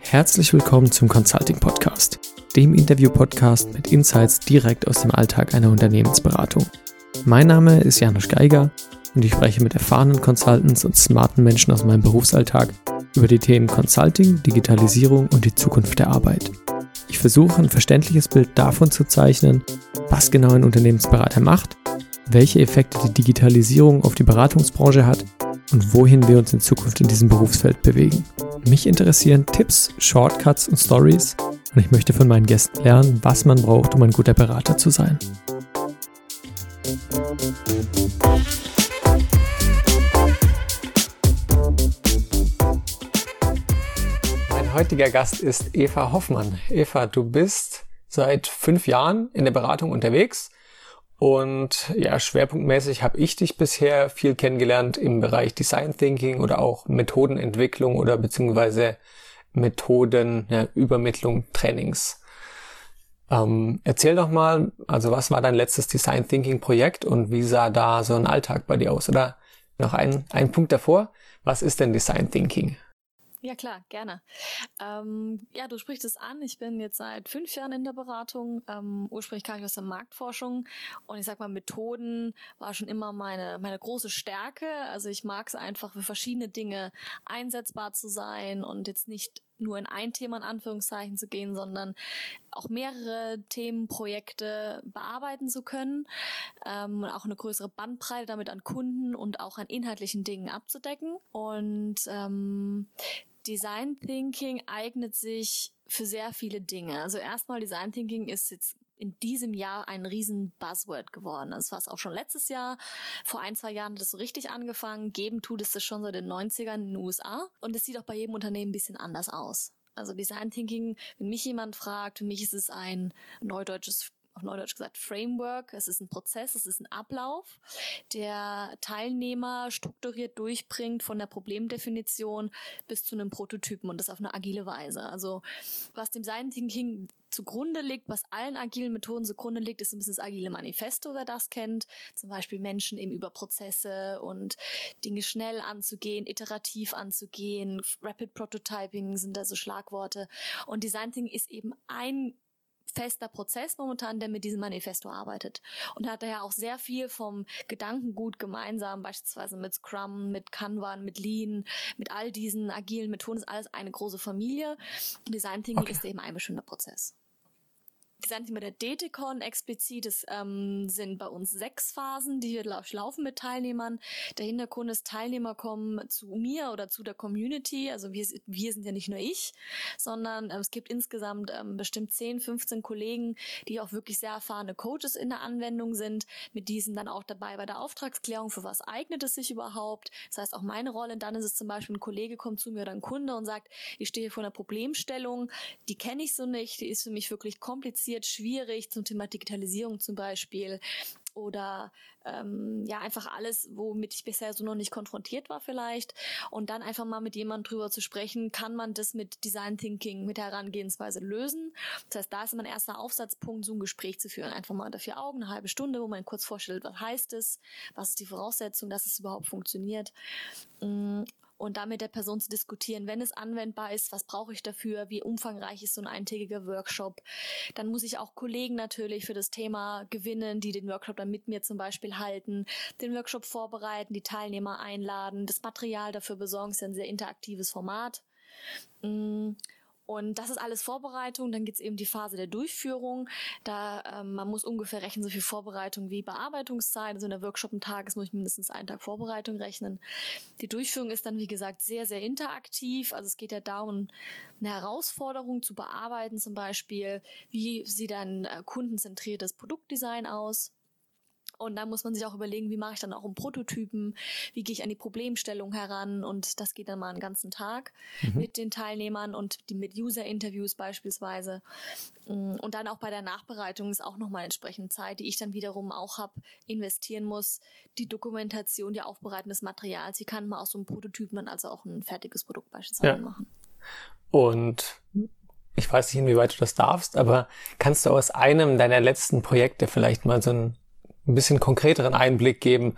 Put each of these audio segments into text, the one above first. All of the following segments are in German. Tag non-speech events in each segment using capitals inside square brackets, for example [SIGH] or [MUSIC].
Herzlich willkommen zum Consulting Podcast, dem Interview-Podcast mit Insights direkt aus dem Alltag einer Unternehmensberatung. Mein Name ist Janusz Geiger und ich spreche mit erfahrenen Consultants und smarten Menschen aus meinem Berufsalltag über die Themen Consulting, Digitalisierung und die Zukunft der Arbeit. Ich versuche ein verständliches Bild davon zu zeichnen, was genau ein Unternehmensberater macht, welche Effekte die Digitalisierung auf die Beratungsbranche hat und wohin wir uns in Zukunft in diesem Berufsfeld bewegen. Mich interessieren Tipps, Shortcuts und Stories und ich möchte von meinen Gästen lernen, was man braucht, um ein guter Berater zu sein. Mein heutiger Gast ist Eva Hoffmann. Eva, du bist seit fünf Jahren in der Beratung unterwegs und ja, schwerpunktmäßig habe ich dich bisher viel kennengelernt im Bereich Design Thinking oder auch Methodenentwicklung oder beziehungsweise Methoden, ja, Trainings. Ähm, erzähl doch mal, also was war dein letztes Design Thinking Projekt und wie sah da so ein Alltag bei dir aus? Oder noch ein, ein Punkt davor, was ist denn Design Thinking? Ja, klar, gerne. Ähm, ja, du sprichst es an. Ich bin jetzt seit fünf Jahren in der Beratung. Ähm, ursprünglich kam ich aus der Marktforschung und ich sag mal, Methoden war schon immer meine, meine große Stärke. Also ich mag es einfach für verschiedene Dinge einsetzbar zu sein und jetzt nicht nur in ein Thema in Anführungszeichen zu gehen, sondern auch mehrere Themenprojekte bearbeiten zu können, ähm, auch eine größere Bandbreite damit an Kunden und auch an inhaltlichen Dingen abzudecken. Und ähm, Design Thinking eignet sich für sehr viele Dinge. Also erstmal Design Thinking ist jetzt in diesem Jahr ein riesen Buzzword geworden. Das war es auch schon letztes Jahr. Vor ein, zwei Jahren hat es so richtig angefangen. Geben tut es das schon seit den 90ern in den USA. Und es sieht auch bei jedem Unternehmen ein bisschen anders aus. Also Design Thinking, wenn mich jemand fragt, für mich ist es ein neudeutsches auf Neudeutsch gesagt Framework. Es ist ein Prozess, es ist ein Ablauf, der Teilnehmer strukturiert durchbringt von der Problemdefinition bis zu einem Prototypen und das auf eine agile Weise. Also was dem Design Thinking zugrunde liegt, was allen agilen Methoden zugrunde liegt, ist ein bisschen das agile Manifesto, wer das kennt. Zum Beispiel Menschen eben über Prozesse und Dinge schnell anzugehen, iterativ anzugehen. Rapid Prototyping sind da so Schlagworte. Und Design Thinking ist eben ein fester Prozess momentan, der mit diesem Manifesto arbeitet. Und hat daher auch sehr viel vom Gedankengut gemeinsam, beispielsweise mit Scrum, mit Kanban, mit Lean, mit all diesen agilen Methoden, ist alles eine große Familie. Design Thinking okay. ist eben ein bestimmter Prozess. Design-Thema der DTCon explizit. Es ähm, sind bei uns sechs Phasen, die wir laufen mit Teilnehmern. Der Hintergrund ist, Teilnehmer kommen zu mir oder zu der Community. Also wir, wir sind ja nicht nur ich, sondern ähm, es gibt insgesamt ähm, bestimmt 10, 15 Kollegen, die auch wirklich sehr erfahrene Coaches in der Anwendung sind. Mit diesen dann auch dabei bei der Auftragsklärung, für was eignet es sich überhaupt. Das heißt, auch meine Rolle. dann ist es zum Beispiel, ein Kollege kommt zu mir oder ein Kunde und sagt, ich stehe vor einer Problemstellung, die kenne ich so nicht, die ist für mich wirklich kompliziert kompliziert, schwierig zum Thema Digitalisierung zum Beispiel oder ähm, ja einfach alles, womit ich bisher so noch nicht konfrontiert war vielleicht und dann einfach mal mit jemandem drüber zu sprechen, kann man das mit Design Thinking, mit Herangehensweise lösen. Das heißt, da ist mein erster Aufsatzpunkt, so ein Gespräch zu führen, einfach mal vier Augen, eine halbe Stunde, wo man kurz vorstellt, was heißt es, was ist die Voraussetzung, dass es überhaupt funktioniert. Und da mit der Person zu diskutieren, wenn es anwendbar ist, was brauche ich dafür, wie umfangreich ist so ein eintägiger Workshop. Dann muss ich auch Kollegen natürlich für das Thema gewinnen, die den Workshop dann mit mir zum Beispiel halten, den Workshop vorbereiten, die Teilnehmer einladen, das Material dafür besorgen, ist ja ein sehr interaktives Format. Mm, und das ist alles Vorbereitung. Dann gibt's eben die Phase der Durchführung. Da ähm, man muss ungefähr rechnen, so viel Vorbereitung wie Bearbeitungszeit. Also in der Workshop ein Tag muss ich mindestens einen Tag Vorbereitung rechnen. Die Durchführung ist dann, wie gesagt, sehr, sehr interaktiv. Also es geht ja darum, eine Herausforderung zu bearbeiten, zum Beispiel, wie sieht ein äh, kundenzentriertes Produktdesign aus? Und da muss man sich auch überlegen, wie mache ich dann auch um Prototypen, wie gehe ich an die Problemstellung heran und das geht dann mal einen ganzen Tag mhm. mit den Teilnehmern und die mit User-Interviews beispielsweise. Mm, und dann auch bei der Nachbereitung ist auch nochmal entsprechend Zeit, die ich dann wiederum auch habe, investieren muss. Die Dokumentation, die Aufbereiten des Materials, die kann man aus so einem Prototypen dann also auch ein fertiges Produkt beispielsweise ja. machen. Und ich weiß nicht, inwieweit du das darfst, aber kannst du aus einem deiner letzten Projekte vielleicht mal so ein ein bisschen konkreteren Einblick geben.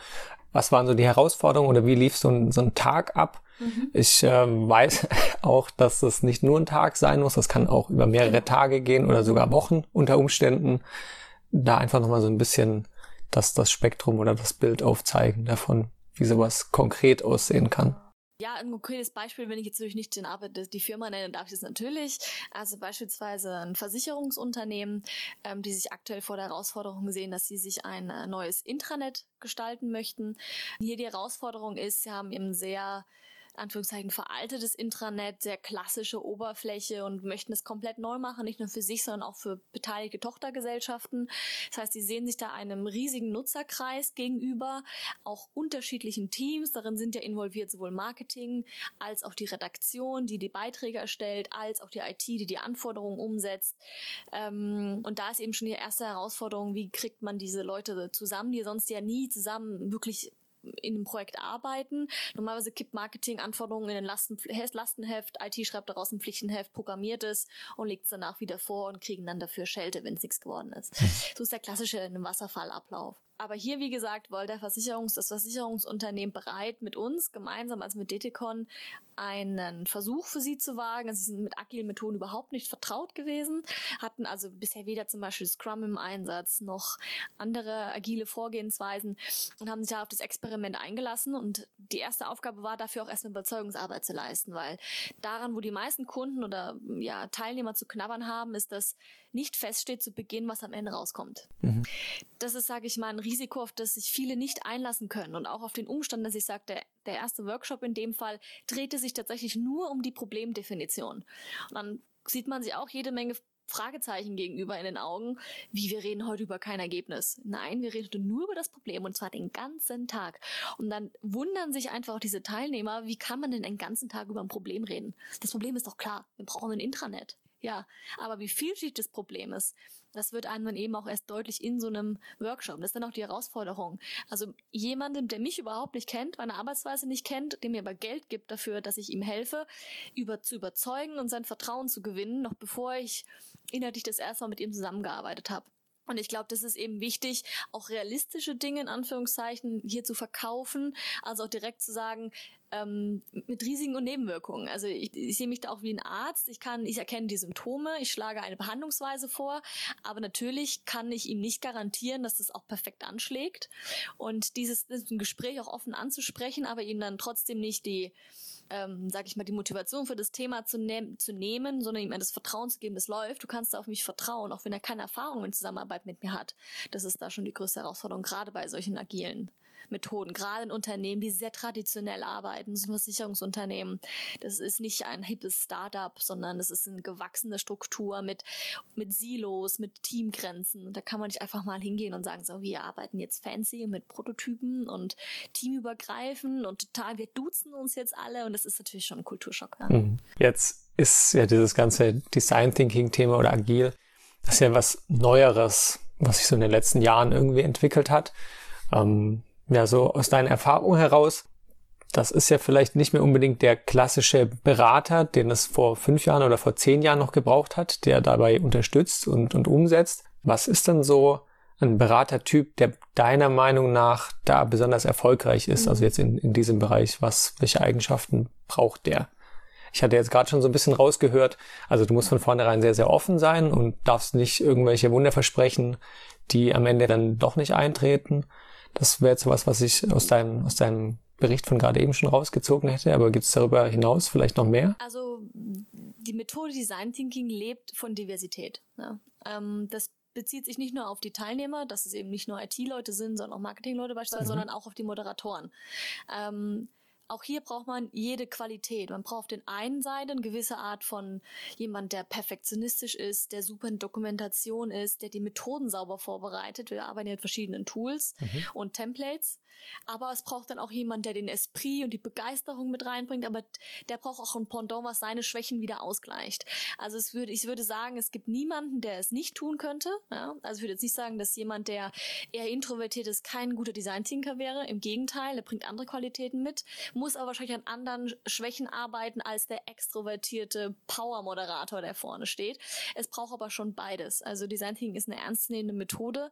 Was waren so die Herausforderungen oder wie lief so ein, so ein Tag ab? Mhm. Ich äh, [LAUGHS] weiß auch, dass es nicht nur ein Tag sein muss, das kann auch über mehrere genau. Tage gehen oder sogar Wochen unter Umständen. Da einfach nochmal so ein bisschen das, das Spektrum oder das Bild aufzeigen davon, wie sowas konkret aussehen kann. Ja, ein konkretes Beispiel, wenn ich jetzt natürlich nicht den Arbeit, die Firma nenne, darf ich das natürlich. Also beispielsweise ein Versicherungsunternehmen, ähm, die sich aktuell vor der Herausforderung sehen, dass sie sich ein äh, neues Intranet gestalten möchten. Hier die Herausforderung ist, sie haben eben sehr Anführungszeichen veraltetes Intranet, sehr klassische Oberfläche und möchten es komplett neu machen, nicht nur für sich, sondern auch für beteiligte Tochtergesellschaften. Das heißt, sie sehen sich da einem riesigen Nutzerkreis gegenüber, auch unterschiedlichen Teams. Darin sind ja involviert sowohl Marketing als auch die Redaktion, die die Beiträge erstellt, als auch die IT, die die Anforderungen umsetzt. Ähm, und da ist eben schon die erste Herausforderung, wie kriegt man diese Leute zusammen, die sonst ja nie zusammen wirklich in dem Projekt arbeiten. Normalerweise kippt Marketing Anforderungen in den Lasten, Lastenheft, IT schreibt daraus ein Pflichtenheft, programmiert es und legt es danach wieder vor und kriegen dann dafür Schelte, wenn es nichts geworden ist. Hm. So ist der klassische Wasserfallablauf. Aber hier, wie gesagt, wollte der Versicherungs-, das Versicherungsunternehmen bereit, mit uns gemeinsam, als mit DTCon, einen Versuch für sie zu wagen. Also sie sind mit agilen Methoden überhaupt nicht vertraut gewesen, hatten also bisher weder zum Beispiel Scrum im Einsatz noch andere agile Vorgehensweisen und haben sich da auf das Experiment eingelassen. Und die erste Aufgabe war dafür auch erstmal Überzeugungsarbeit zu leisten, weil daran, wo die meisten Kunden oder ja, Teilnehmer zu knabbern haben, ist, dass nicht feststeht zu Beginn, was am Ende rauskommt. Mhm. Das ist, sage ich mal, ein Risiko, auf das sich viele nicht einlassen können und auch auf den Umstand, dass ich sage, der, der erste Workshop in dem Fall drehte sich tatsächlich nur um die Problemdefinition. Und dann sieht man sich auch jede Menge Fragezeichen gegenüber in den Augen, wie wir reden heute über kein Ergebnis. Nein, wir reden nur über das Problem und zwar den ganzen Tag. Und dann wundern sich einfach auch diese Teilnehmer, wie kann man denn den ganzen Tag über ein Problem reden? Das Problem ist doch klar, wir brauchen ein Intranet. Ja, aber wie vielschichtig das Problem ist, das wird einem dann eben auch erst deutlich in so einem Workshop. Das ist dann auch die Herausforderung. Also jemandem, der mich überhaupt nicht kennt, meine Arbeitsweise nicht kennt, dem mir aber Geld gibt dafür, dass ich ihm helfe, über zu überzeugen und sein Vertrauen zu gewinnen, noch bevor ich inhaltlich das erste Mal mit ihm zusammengearbeitet habe. Und ich glaube, das ist eben wichtig, auch realistische Dinge in Anführungszeichen hier zu verkaufen. Also auch direkt zu sagen, ähm, mit Risiken und Nebenwirkungen. Also ich, ich sehe mich da auch wie ein Arzt. Ich kann, ich erkenne die Symptome, ich schlage eine Behandlungsweise vor, aber natürlich kann ich ihm nicht garantieren, dass das auch perfekt anschlägt. Und dieses, dieses Gespräch auch offen anzusprechen, aber ihm dann trotzdem nicht die ähm, sag ich mal, die Motivation für das Thema zu, ne zu nehmen, sondern ihm das Vertrauen zu geben, das läuft. Du kannst auf mich vertrauen, auch wenn er keine Erfahrung in Zusammenarbeit mit mir hat. Das ist da schon die größte Herausforderung, gerade bei solchen agilen Methoden, gerade in Unternehmen, die sehr traditionell arbeiten, so Versicherungsunternehmen. Das ist nicht ein hippes Startup, sondern das ist eine gewachsene Struktur mit, mit Silos, mit Teamgrenzen. Da kann man nicht einfach mal hingehen und sagen, so, wir arbeiten jetzt fancy mit Prototypen und teamübergreifend und total, wir duzen uns jetzt alle und das ist natürlich schon ein Kulturschock. Ja. Mhm. Jetzt ist ja dieses ganze Design Thinking Thema oder agil, das ist ja was Neueres, was sich so in den letzten Jahren irgendwie entwickelt hat. Ähm, ja, so aus deiner Erfahrung heraus, das ist ja vielleicht nicht mehr unbedingt der klassische Berater, den es vor fünf Jahren oder vor zehn Jahren noch gebraucht hat, der dabei unterstützt und, und umsetzt. Was ist denn so ein Beratertyp, der deiner Meinung nach da besonders erfolgreich ist? Also jetzt in, in diesem Bereich, was, welche Eigenschaften braucht der? Ich hatte jetzt gerade schon so ein bisschen rausgehört, also du musst von vornherein sehr, sehr offen sein und darfst nicht irgendwelche Wunder versprechen, die am Ende dann doch nicht eintreten. Das wäre jetzt was, was ich aus deinem, aus deinem Bericht von gerade eben schon rausgezogen hätte, aber gibt es darüber hinaus vielleicht noch mehr? Also die Methode Design Thinking lebt von Diversität. Ne? Ähm, das bezieht sich nicht nur auf die Teilnehmer, dass es eben nicht nur IT-Leute sind, sondern auch Marketing-Leute beispielsweise, mhm. sondern auch auf die Moderatoren. Ähm, auch hier braucht man jede Qualität. Man braucht den einen Seite eine gewisse Art von jemand, der perfektionistisch ist, der super in Dokumentation ist, der die Methoden sauber vorbereitet. Wir arbeiten mit verschiedenen Tools mhm. und Templates. Aber es braucht dann auch jemand, der den Esprit und die Begeisterung mit reinbringt, aber der braucht auch ein Pendant, was seine Schwächen wieder ausgleicht. Also es würde, ich würde sagen, es gibt niemanden, der es nicht tun könnte. Ja? Also ich würde jetzt nicht sagen, dass jemand, der eher introvertiert ist, kein guter Design-Thinker wäre. Im Gegenteil, er bringt andere Qualitäten mit, muss aber wahrscheinlich an anderen Schwächen arbeiten als der extrovertierte Power-Moderator, der vorne steht. Es braucht aber schon beides. Also Design Thinking ist eine ernstzunehmende Methode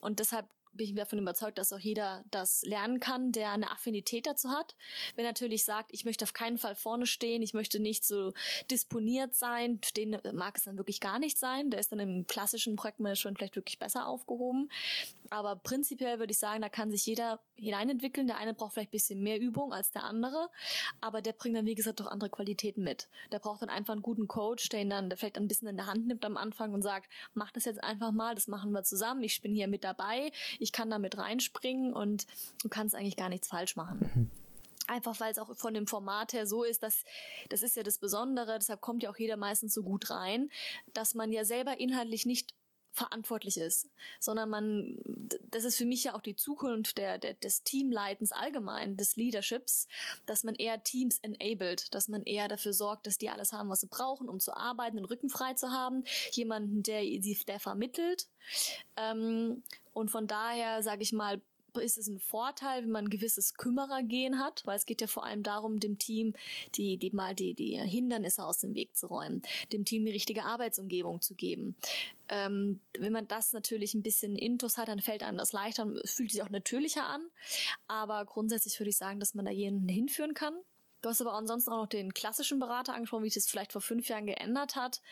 und deshalb bin ich davon überzeugt, dass auch jeder das lernen kann, der eine Affinität dazu hat. Wer natürlich sagt, ich möchte auf keinen Fall vorne stehen, ich möchte nicht so disponiert sein, den mag es dann wirklich gar nicht sein. Der ist dann im klassischen Projektmanagement vielleicht wirklich besser aufgehoben. Aber prinzipiell würde ich sagen, da kann sich jeder hineinentwickeln. Der eine braucht vielleicht ein bisschen mehr Übung als der andere, aber der bringt dann, wie gesagt, doch andere Qualitäten mit. Der braucht dann einfach einen guten Coach, der ihn dann vielleicht ein bisschen in der Hand nimmt am Anfang und sagt, mach das jetzt einfach mal, das machen wir zusammen, ich bin hier mit dabei, ich kann da mit reinspringen und du kannst eigentlich gar nichts falsch machen. Mhm. Einfach weil es auch von dem Format her so ist, dass das ist ja das Besondere, deshalb kommt ja auch jeder meistens so gut rein, dass man ja selber inhaltlich nicht verantwortlich ist, sondern man, das ist für mich ja auch die Zukunft der, der, des Teamleitens allgemein, des Leaderships, dass man eher Teams enabled, dass man eher dafür sorgt, dass die alles haben, was sie brauchen, um zu arbeiten, den Rücken frei zu haben, jemanden, der der vermittelt. Ähm, und von daher, sage ich mal, ist es ein Vorteil, wenn man ein gewisses Kümmerergehen hat, weil es geht ja vor allem darum, dem Team die, die mal die, die Hindernisse aus dem Weg zu räumen, dem Team die richtige Arbeitsumgebung zu geben. Ähm, wenn man das natürlich ein bisschen intus hat, dann fällt einem das leichter und fühlt sich auch natürlicher an. Aber grundsätzlich würde ich sagen, dass man da jemanden hinführen kann, Du hast aber ansonsten auch noch den klassischen Berater angesprochen, wie sich das vielleicht vor fünf Jahren geändert hat.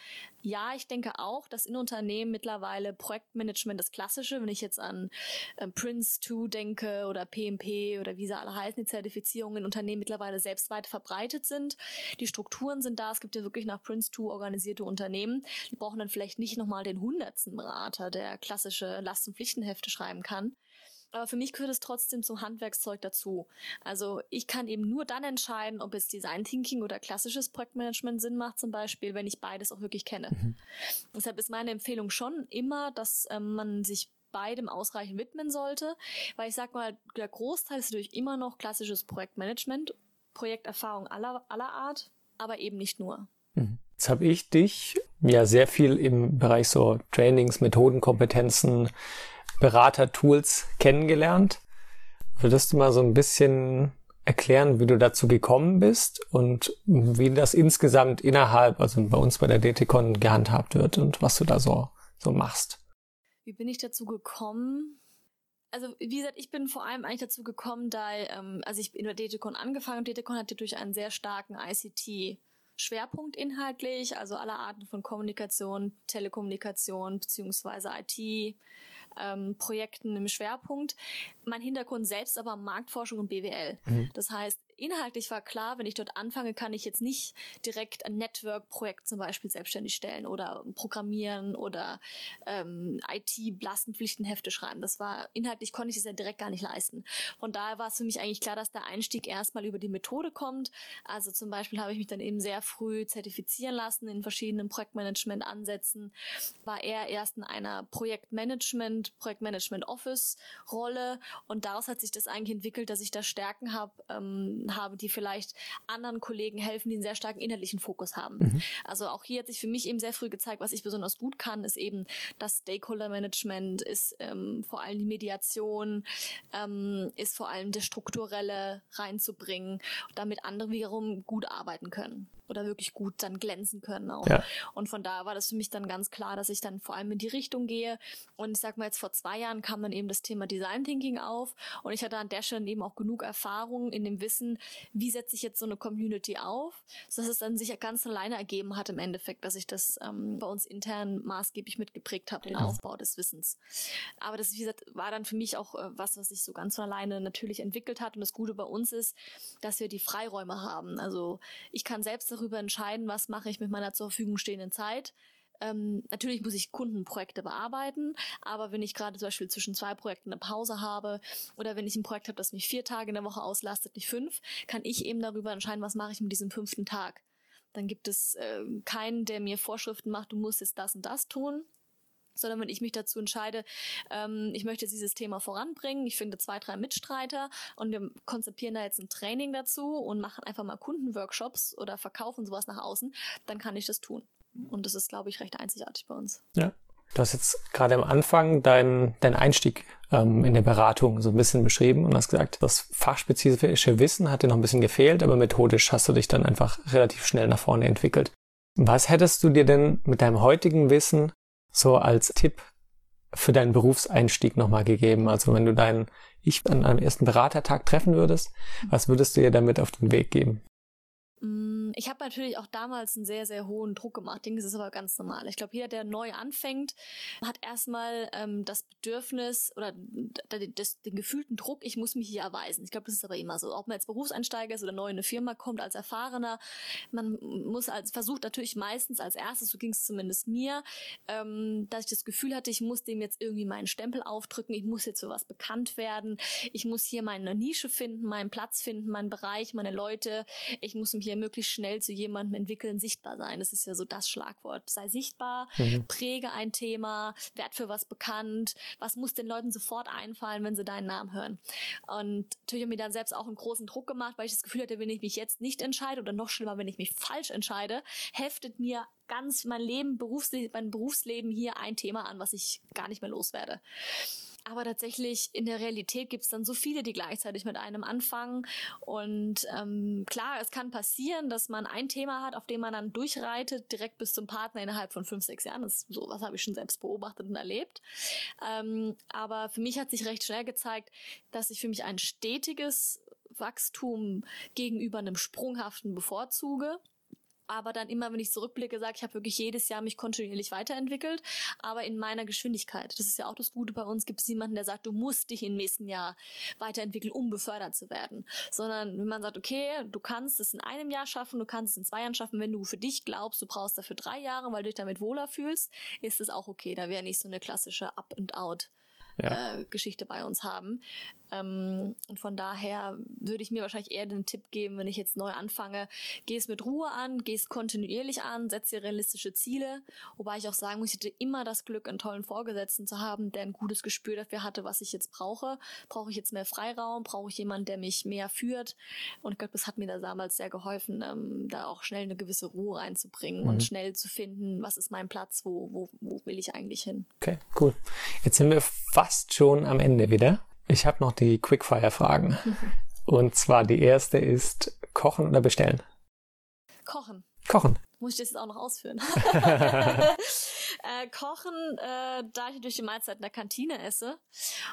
Ja, ich denke auch, dass in Unternehmen mittlerweile Projektmanagement das Klassische, wenn ich jetzt an äh, Prince 2 denke oder PMP oder wie sie alle heißen, die Zertifizierungen in Unternehmen mittlerweile selbst weit verbreitet sind. Die Strukturen sind da. Es gibt ja wirklich nach Prince 2 organisierte Unternehmen. Die brauchen dann vielleicht nicht nochmal den hundertsten Berater, der klassische Lastenpflichtenhefte schreiben kann. Aber für mich gehört es trotzdem zum Handwerkszeug dazu. Also ich kann eben nur dann entscheiden, ob es Design Thinking oder klassisches Projektmanagement Sinn macht, zum Beispiel, wenn ich beides auch wirklich kenne. Mhm. Deshalb ist meine Empfehlung schon immer, dass ähm, man sich beidem ausreichend widmen sollte, weil ich sag mal, der Großteil ist natürlich immer noch klassisches Projektmanagement, Projekterfahrung aller, aller Art, aber eben nicht nur. Mhm. Jetzt habe ich dich ja sehr viel im Bereich so Trainings, Methoden, Kompetenzen, Berater-Tools kennengelernt. Würdest du mal so ein bisschen erklären, wie du dazu gekommen bist und wie das insgesamt innerhalb, also bei uns bei der DTCon gehandhabt wird und was du da so, so machst? Wie bin ich dazu gekommen? Also wie gesagt, ich bin vor allem eigentlich dazu gekommen, da, ähm, also ich in der DTCon angefangen und DTCon hatte durch einen sehr starken ICT Schwerpunkt inhaltlich, also alle Arten von Kommunikation, Telekommunikation beziehungsweise IT, ähm, Projekten im Schwerpunkt. Mein Hintergrund selbst aber Marktforschung und BWL. Mhm. Das heißt, inhaltlich war klar, wenn ich dort anfange, kann ich jetzt nicht direkt ein Network-Projekt zum Beispiel selbstständig stellen oder programmieren oder ähm, IT-Lastenpflichtenhefte schreiben. Das war inhaltlich konnte ich das ja direkt gar nicht leisten. Von daher war es für mich eigentlich klar, dass der Einstieg erstmal über die Methode kommt. Also zum Beispiel habe ich mich dann eben sehr früh zertifizieren lassen in verschiedenen Projektmanagement-Ansätzen, war eher erst in einer Projektmanagement, Projektmanagement-Office-Rolle und daraus hat sich das eigentlich entwickelt, dass ich da Stärken habe, ähm, habe, die vielleicht anderen Kollegen helfen, die einen sehr starken inhaltlichen Fokus haben. Mhm. Also auch hier hat sich für mich eben sehr früh gezeigt, was ich besonders gut kann, ist eben das Stakeholder-Management, ist ähm, vor allem die Mediation, ähm, ist vor allem das Strukturelle reinzubringen, damit andere wiederum gut arbeiten können oder wirklich gut dann glänzen können auch. Ja. Und von da war das für mich dann ganz klar, dass ich dann vor allem in die Richtung gehe. Und ich sag mal jetzt vor zwei Jahren kam dann eben das Thema Design Thinking auf und ich hatte an der Stelle eben auch genug Erfahrung in dem Wissen, wie setze ich jetzt so eine Community auf, dass es dann sich ganz alleine ergeben hat im Endeffekt, dass ich das ähm, bei uns intern maßgeblich mitgeprägt habe, den ja. Aufbau des Wissens. Aber das, wie gesagt, war dann für mich auch äh, was, was sich so ganz von alleine natürlich entwickelt hat. Und das Gute bei uns ist, dass wir die Freiräume haben. Also ich kann selbst darüber entscheiden, was mache ich mit meiner zur Verfügung stehenden Zeit. Ähm, natürlich muss ich Kundenprojekte bearbeiten, aber wenn ich gerade zum Beispiel zwischen zwei Projekten eine Pause habe oder wenn ich ein Projekt habe, das mich vier Tage in der Woche auslastet, nicht fünf, kann ich eben darüber entscheiden, was mache ich mit diesem fünften Tag. Dann gibt es äh, keinen, der mir Vorschriften macht, du musst jetzt das und das tun, sondern wenn ich mich dazu entscheide, ähm, ich möchte dieses Thema voranbringen, ich finde zwei, drei Mitstreiter und wir konzipieren da jetzt ein Training dazu und machen einfach mal Kundenworkshops oder verkaufen sowas nach außen, dann kann ich das tun. Und das ist, glaube ich, recht einzigartig bei uns. Ja. Du hast jetzt gerade am Anfang deinen dein Einstieg ähm, in der Beratung so ein bisschen beschrieben und hast gesagt, das fachspezifische Wissen hat dir noch ein bisschen gefehlt, aber methodisch hast du dich dann einfach relativ schnell nach vorne entwickelt. Was hättest du dir denn mit deinem heutigen Wissen so als Tipp für deinen Berufseinstieg nochmal gegeben? Also wenn du deinen Ich an einem ersten Beratertag treffen würdest, was würdest du dir damit auf den Weg geben? Mm, ich habe natürlich auch damals einen sehr, sehr hohen Druck gemacht. Ich denke, das ist aber ganz normal. Ich glaube, jeder, der neu anfängt, hat erstmal ähm, das Bedürfnis oder das, den gefühlten Druck, ich muss mich hier erweisen. Ich glaube, das ist aber immer so. Ob man als Berufseinsteiger ist oder neu in eine Firma kommt, als Erfahrener, man muss als versucht natürlich meistens als erstes, so ging es zumindest mir, ähm, dass ich das Gefühl hatte, ich muss dem jetzt irgendwie meinen Stempel aufdrücken, ich muss jetzt für was bekannt werden, ich muss hier meine Nische finden, meinen Platz finden, meinen Bereich, meine Leute, ich muss mich hier möglichst schnell zu jemandem entwickeln, sichtbar sein. Das ist ja so das Schlagwort. Sei sichtbar, mhm. präge ein Thema, werd für was bekannt, was muss den Leuten sofort einfallen, wenn sie deinen Namen hören. Und natürlich habe ich mir dann selbst auch einen großen Druck gemacht, weil ich das Gefühl hatte, wenn ich mich jetzt nicht entscheide oder noch schlimmer, wenn ich mich falsch entscheide, heftet mir ganz mein Leben, Berufsleben, mein Berufsleben hier ein Thema an, was ich gar nicht mehr loswerde. Aber tatsächlich in der Realität gibt es dann so viele, die gleichzeitig mit einem anfangen. Und ähm, klar, es kann passieren, dass man ein Thema hat, auf dem man dann durchreitet, direkt bis zum Partner innerhalb von fünf, sechs Jahren. Das, so was habe ich schon selbst beobachtet und erlebt. Ähm, aber für mich hat sich recht schnell gezeigt, dass ich für mich ein stetiges Wachstum gegenüber einem sprunghaften bevorzuge aber dann immer, wenn ich zurückblicke, sage ich habe wirklich jedes Jahr mich kontinuierlich weiterentwickelt, aber in meiner Geschwindigkeit. Das ist ja auch das Gute bei uns. Gibt es niemanden, der sagt, du musst dich im nächsten Jahr weiterentwickeln, um befördert zu werden, sondern wenn man sagt, okay, du kannst es in einem Jahr schaffen, du kannst es in zwei Jahren schaffen, wenn du für dich glaubst, du brauchst dafür drei Jahre, weil du dich damit wohler fühlst, ist es auch okay. Da wäre nicht so eine klassische Up and Out ja. äh, Geschichte bei uns haben. Ähm, und von daher würde ich mir wahrscheinlich eher den Tipp geben, wenn ich jetzt neu anfange, geh es mit Ruhe an, geh es kontinuierlich an, setze dir realistische Ziele. Wobei ich auch sagen muss, ich hatte immer das Glück, einen tollen Vorgesetzten zu haben, der ein gutes Gespür dafür hatte, was ich jetzt brauche. Brauche ich jetzt mehr Freiraum? Brauche ich jemanden, der mich mehr führt? Und ich glaube, das hat mir da damals sehr geholfen, ähm, da auch schnell eine gewisse Ruhe reinzubringen mhm. und schnell zu finden, was ist mein Platz, wo, wo, wo will ich eigentlich hin. Okay, cool. Jetzt sind wir fast schon am Ende wieder. Ich habe noch die Quickfire-Fragen. [LAUGHS] Und zwar die erste ist Kochen oder bestellen? Kochen. Kochen. Muss ich das jetzt auch noch ausführen? [LAUGHS] [LAUGHS] äh, kochen, äh, da ich durch die Mahlzeit in der Kantine esse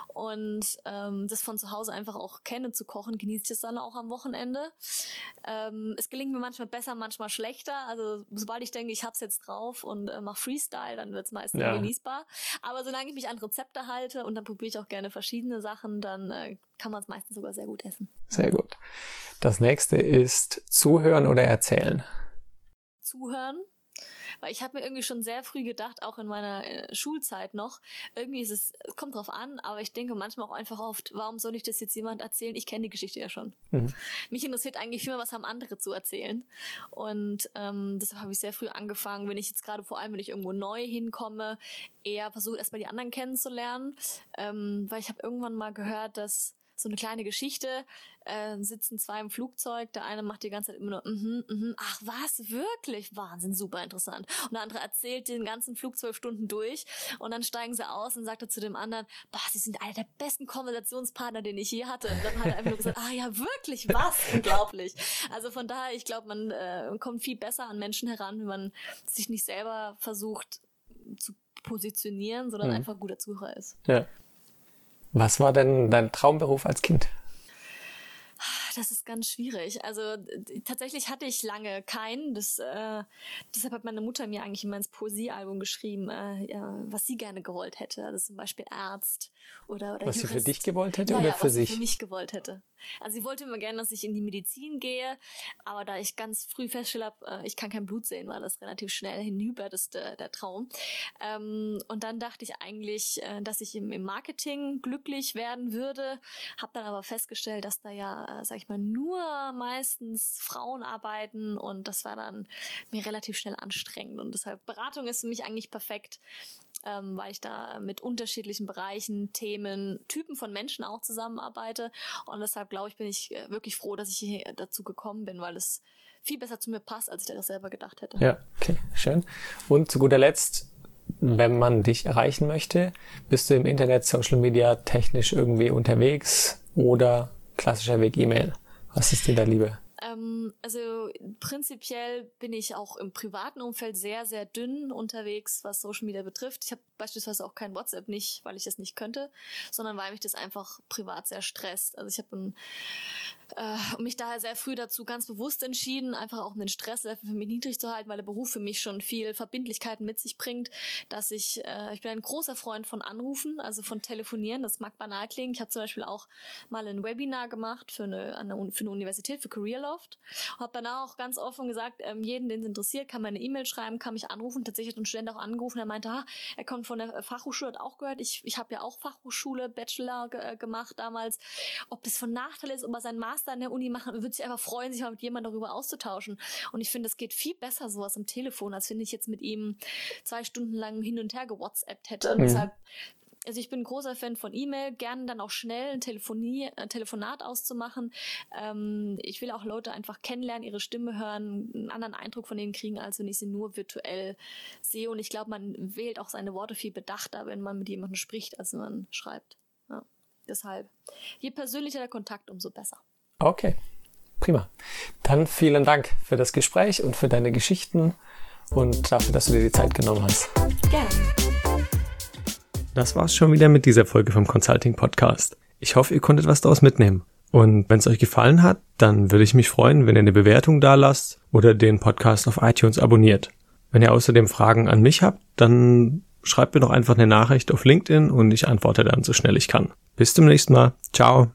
und ähm, das von zu Hause einfach auch kenne zu kochen, genieße ich es dann auch am Wochenende. Ähm, es gelingt mir manchmal besser, manchmal schlechter. Also sobald ich denke, ich hab's jetzt drauf und äh, mache Freestyle, dann wird's meistens ja. genießbar. Aber solange ich mich an Rezepte halte und dann probiere ich auch gerne verschiedene Sachen, dann äh, kann man es meistens sogar sehr gut essen. Sehr gut. Das nächste ist zuhören oder erzählen zuhören. Weil ich habe mir irgendwie schon sehr früh gedacht, auch in meiner äh, Schulzeit noch, irgendwie ist es, es kommt drauf an, aber ich denke manchmal auch einfach oft, warum soll ich das jetzt jemand erzählen? Ich kenne die Geschichte ja schon. Mhm. Mich interessiert eigentlich immer, was haben andere zu erzählen. Und ähm, deshalb habe ich sehr früh angefangen, wenn ich jetzt gerade vor allem, wenn ich irgendwo neu hinkomme, eher versuche erstmal die anderen kennenzulernen. Ähm, weil ich habe irgendwann mal gehört, dass so eine kleine Geschichte, äh, sitzen zwei im Flugzeug, der eine macht die ganze Zeit immer nur, mhm, mhm, ach was, wirklich, Wahnsinn, super interessant. Und der andere erzählt den ganzen Flug zwölf Stunden durch und dann steigen sie aus und sagt er zu dem anderen, boah, sie sind einer der besten Konversationspartner, den ich je hatte. Und dann hat er einfach nur gesagt, ah ja, wirklich, was, unglaublich. Also von daher, ich glaube, man äh, kommt viel besser an Menschen heran, wenn man sich nicht selber versucht zu positionieren, sondern mhm. einfach guter Zuhörer ist. Ja. Was war denn dein Traumberuf als Kind? Das ist ganz schwierig. Also tatsächlich hatte ich lange keinen. Das, äh, deshalb hat meine Mutter mir eigentlich immer ins Poesiealbum geschrieben, äh, was sie gerne gewollt hätte. Also zum Beispiel Arzt oder, oder Was Jurist. sie für dich gewollt hätte ja, oder ja, für was sich? Sie für mich gewollt hätte. Also sie wollte immer gerne, dass ich in die Medizin gehe, aber da ich ganz früh festgestellt habe, äh, ich kann kein Blut sehen, war das relativ schnell hinüber, das der, der Traum. Ähm, und dann dachte ich eigentlich, äh, dass ich im, im Marketing glücklich werden würde, habe dann aber festgestellt, dass da ja, äh, sag ich mal, nur meistens Frauen arbeiten und das war dann mir relativ schnell anstrengend und deshalb Beratung ist für mich eigentlich perfekt, ähm, weil ich da mit unterschiedlichen Bereichen, Themen, Typen von Menschen auch zusammenarbeite und deshalb glaube ich, bin ich äh, wirklich froh, dass ich hier dazu gekommen bin, weil es viel besser zu mir passt, als ich das selber gedacht hätte. Ja, okay, schön. Und zu guter Letzt, wenn man dich erreichen möchte, bist du im Internet, Social Media technisch irgendwie unterwegs oder klassischer Weg E-Mail? Was ist dir da lieber? Ähm, also prinzipiell bin ich auch im privaten Umfeld sehr, sehr dünn unterwegs, was Social Media betrifft. Ich habe beispielsweise auch kein WhatsApp nicht, weil ich das nicht könnte, sondern weil mich das einfach privat sehr stresst. Also ich habe äh, mich daher sehr früh dazu ganz bewusst entschieden, einfach auch um den Stresslevel für mich niedrig zu halten, weil der Beruf für mich schon viel Verbindlichkeiten mit sich bringt, dass ich, äh, ich bin ein großer Freund von Anrufen, also von Telefonieren. Das mag banal klingen. Ich habe zum Beispiel auch mal ein Webinar gemacht für eine, eine für eine Universität, für Careerloft. Habe danach auch ganz offen gesagt, ähm, jeden, den es interessiert, kann mir eine E-Mail schreiben, kann mich anrufen. Tatsächlich hat ein Student auch angerufen, der meinte, ah, er kommt von der Fachhochschule, hat auch gehört, ich, ich habe ja auch Fachhochschule, Bachelor ge äh, gemacht damals. Ob das von Nachteil ist, ob er seinen Master an der Uni machen, würde sich einfach freuen, sich mal mit jemandem darüber auszutauschen. Und ich finde, es geht viel besser sowas am Telefon, als wenn ich jetzt mit ihm zwei Stunden lang hin und her gewhatsappt hätte. Und deshalb also ich bin ein großer Fan von E-Mail, gerne dann auch schnell ein Telefonie, ein Telefonat auszumachen. Ähm, ich will auch Leute einfach kennenlernen, ihre Stimme hören, einen anderen Eindruck von denen kriegen, als wenn ich sie nur virtuell sehe. Und ich glaube, man wählt auch seine Worte viel bedachter, wenn man mit jemandem spricht, als wenn man schreibt. Ja, deshalb, je persönlicher der Kontakt, umso besser. Okay, prima. Dann vielen Dank für das Gespräch und für deine Geschichten und dafür, dass du dir die Zeit genommen hast. Gerne. Das war's schon wieder mit dieser Folge vom Consulting Podcast. Ich hoffe, ihr konntet was daraus mitnehmen. Und wenn es euch gefallen hat, dann würde ich mich freuen, wenn ihr eine Bewertung da lasst oder den Podcast auf iTunes abonniert. Wenn ihr außerdem Fragen an mich habt, dann schreibt mir doch einfach eine Nachricht auf LinkedIn und ich antworte dann so schnell ich kann. Bis zum nächsten Mal. Ciao.